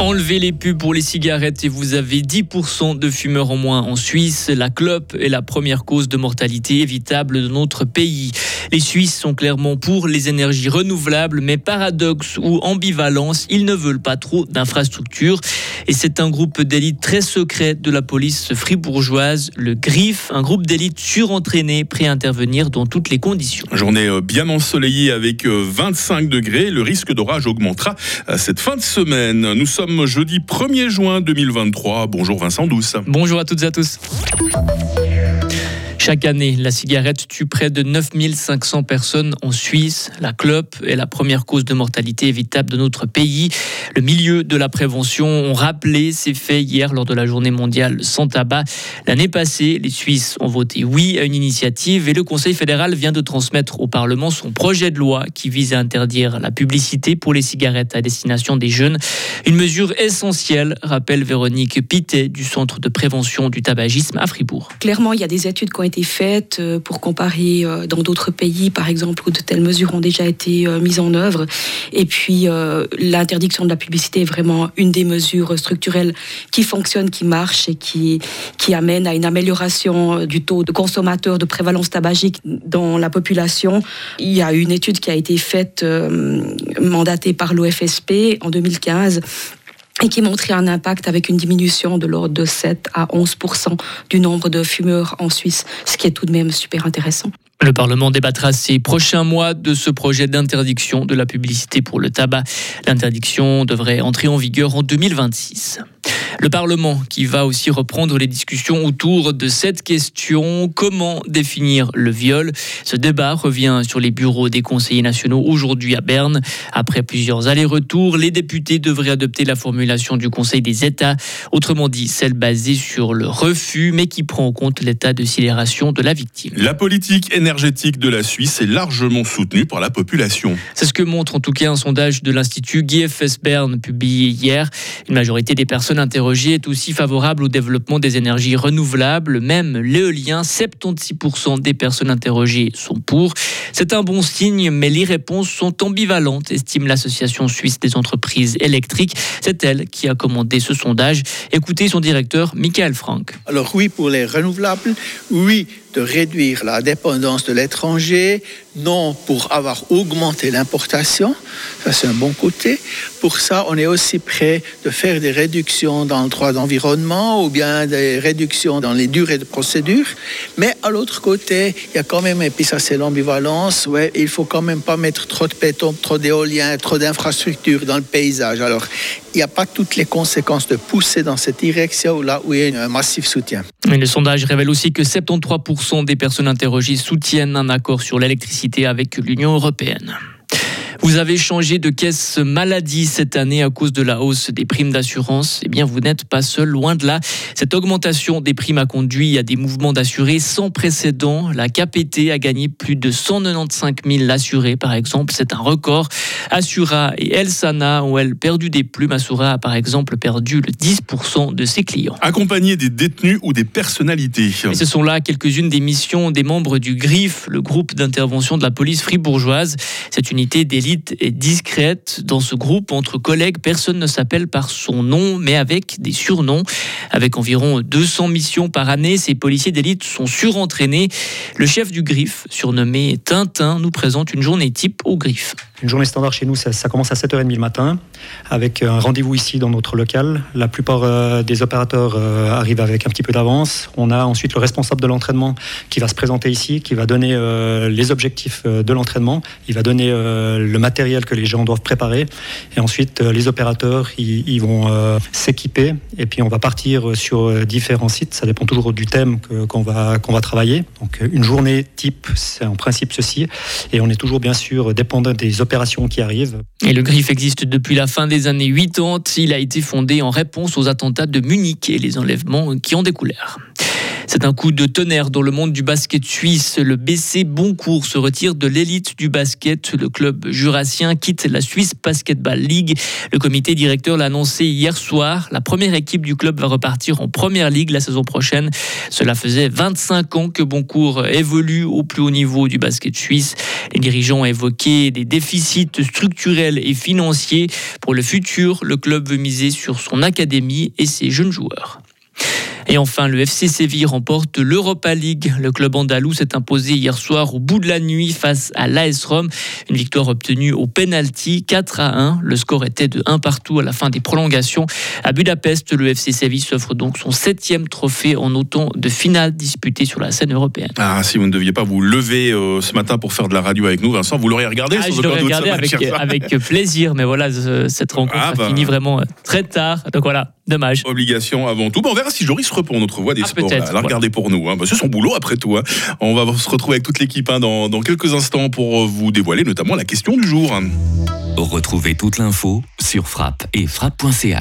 Enlevez les pubs pour les cigarettes et vous avez 10% de fumeurs en moins en Suisse. La clope est la première cause de mortalité évitable de notre pays. Les Suisses sont clairement pour les énergies renouvelables, mais paradoxe ou ambivalence, ils ne veulent pas trop d'infrastructures. Et c'est un groupe d'élite très secret de la police fribourgeoise, le GRIF, un groupe d'élite surentraîné, prêt à intervenir dans toutes les conditions. Journée euh, bien ensoleillée avec 25 euh, degrés. Le risque d'orage augmentera euh, cette fin de semaine. Nous sommes jeudi 1er juin 2023. Bonjour Vincent Douce. Bonjour à toutes et à tous. Chaque année, la cigarette tue près de 9500 personnes en Suisse. La clope est la première cause de mortalité évitable de notre pays. Le milieu de la prévention ont rappelé ces faits hier lors de la journée mondiale sans tabac. L'année passée, les Suisses ont voté oui à une initiative et le Conseil fédéral vient de transmettre au Parlement son projet de loi qui vise à interdire la publicité pour les cigarettes à destination des jeunes. Une mesure essentielle, rappelle Véronique Pittet du Centre de prévention du tabagisme à Fribourg. Clairement, il y a des études qui ont été faites euh, pour comparer euh, dans d'autres pays, par exemple, où de telles mesures ont déjà été euh, mises en œuvre. Et puis, l'interdiction de la publicité est vraiment une des mesures structurelles qui fonctionne, qui marche et qui, qui amène à une amélioration du taux de consommateurs de prévalence tabagique dans la population. Il y a une étude qui a été faite, mandatée par l'OFSP en 2015, et qui montrait un impact avec une diminution de l'ordre de 7 à 11 du nombre de fumeurs en Suisse, ce qui est tout de même super intéressant. Le Parlement débattra ces prochains mois de ce projet d'interdiction de la publicité pour le tabac. L'interdiction devrait entrer en vigueur en 2026. Le Parlement qui va aussi reprendre les discussions autour de cette question, comment définir le viol? Ce débat revient sur les bureaux des conseillers nationaux aujourd'hui à Berne. Après plusieurs allers-retours, les députés devraient adopter la formulation du Conseil des États, autrement dit celle basée sur le refus, mais qui prend en compte l'état de sidération de la victime. La politique énergétique de la Suisse est largement soutenue par la population. C'est ce que montre en tout cas un sondage de l'Institut GFS Berne publié hier. Une majorité des personnes interrogées est aussi favorable au développement des énergies renouvelables. Même l'éolien, 76% des personnes interrogées sont pour. C'est un bon signe, mais les réponses sont ambivalentes, estime l'Association suisse des entreprises électriques. C'est elle qui a commandé ce sondage. Écoutez son directeur, Michael Frank. Alors oui pour les renouvelables, oui de réduire la dépendance de l'étranger, non pour avoir augmenté l'importation, ça c'est un bon côté. Pour ça, on est aussi prêt de faire des réductions dans le droit d'environnement ou bien des réductions dans les durées de procédure. Mais à l'autre côté, il y a quand même, et puis ça c'est l'ambivalence, ouais, il faut quand même pas mettre trop de béton, trop d'éolien, trop d'infrastructures dans le paysage. Alors, n'y a pas toutes les conséquences de pousser dans cette direction là où il y a un massif soutien. Mais le sondage révèle aussi que 73% des personnes interrogées soutiennent un accord sur l'électricité avec l'Union européenne. Vous avez changé de caisse maladie cette année à cause de la hausse des primes d'assurance. Eh bien, vous n'êtes pas seul, loin de là. Cette augmentation des primes a conduit à des mouvements d'assurés sans précédent. La KPT a gagné plus de 195 000 assurés, par exemple. C'est un record. Assura et Elsana ont, elles, perdu des plumes. Assura a, par exemple, perdu le 10% de ses clients. Accompagner des détenus ou des personnalités. Et ce sont là quelques-unes des missions des membres du GRIF, le groupe d'intervention de la police fribourgeoise. Cette unité est discrète. Dans ce groupe, entre collègues, personne ne s'appelle par son nom, mais avec des surnoms. Avec environ 200 missions par année, ces policiers d'élite sont surentraînés. Le chef du GRIF, surnommé Tintin, nous présente une journée type au GRIF. Une journée standard chez nous, ça, commence à 7h30 le matin, avec un rendez-vous ici dans notre local. La plupart euh, des opérateurs euh, arrivent avec un petit peu d'avance. On a ensuite le responsable de l'entraînement qui va se présenter ici, qui va donner euh, les objectifs de l'entraînement. Il va donner le matériel que les gens doivent préparer. Et ensuite, les opérateurs, ils, vont s'équiper. Et puis, on va partir sur différents sites. Ça dépend toujours du thème qu'on va, qu'on va travailler. Donc, une journée type, c'est en principe ceci. Et on est toujours, bien sûr, dépendant des opérateurs qui arrivent. Et le GRIF existe depuis la fin des années 80. Il a été fondé en réponse aux attentats de Munich et les enlèvements qui en découlèrent. C'est un coup de tonnerre dans le monde du basket suisse. Le BC Boncourt se retire de l'élite du basket. Le club jurassien quitte la Swiss Basketball League. Le comité directeur l'a annoncé hier soir. La première équipe du club va repartir en première ligue la saison prochaine. Cela faisait 25 ans que Boncourt évolue au plus haut niveau du basket suisse. Les dirigeants ont évoqué des déficits structurels et financiers. Pour le futur, le club veut miser sur son académie et ses jeunes joueurs. Et enfin, le FC Séville remporte l'Europa League. Le club andalou s'est imposé hier soir au bout de la nuit face à l'AS Rome. Une victoire obtenue au penalty 4 à 1. Le score était de 1 partout à la fin des prolongations. À Budapest, le FC Séville s'offre donc son septième trophée en autant de finales disputées sur la scène européenne. Ah, si vous ne deviez pas vous lever euh, ce matin pour faire de la radio avec nous, Vincent, vous l'auriez regardé ah, Je l'aurais regardé avec, avec, plaisir, mais voilà, cette rencontre ah, a bah. fini vraiment très tard. Donc voilà, Dommage. Obligation avant tout. Bon, on verra si Joris reprend notre voix des ah, sports. Là, pour nous. Hein. Bah, c'est son boulot après tout. Hein. On va se retrouver avec toute l'équipe hein, dans, dans quelques instants pour vous dévoiler notamment la question du jour. Retrouvez toute l'info sur frappe et frappe.ch.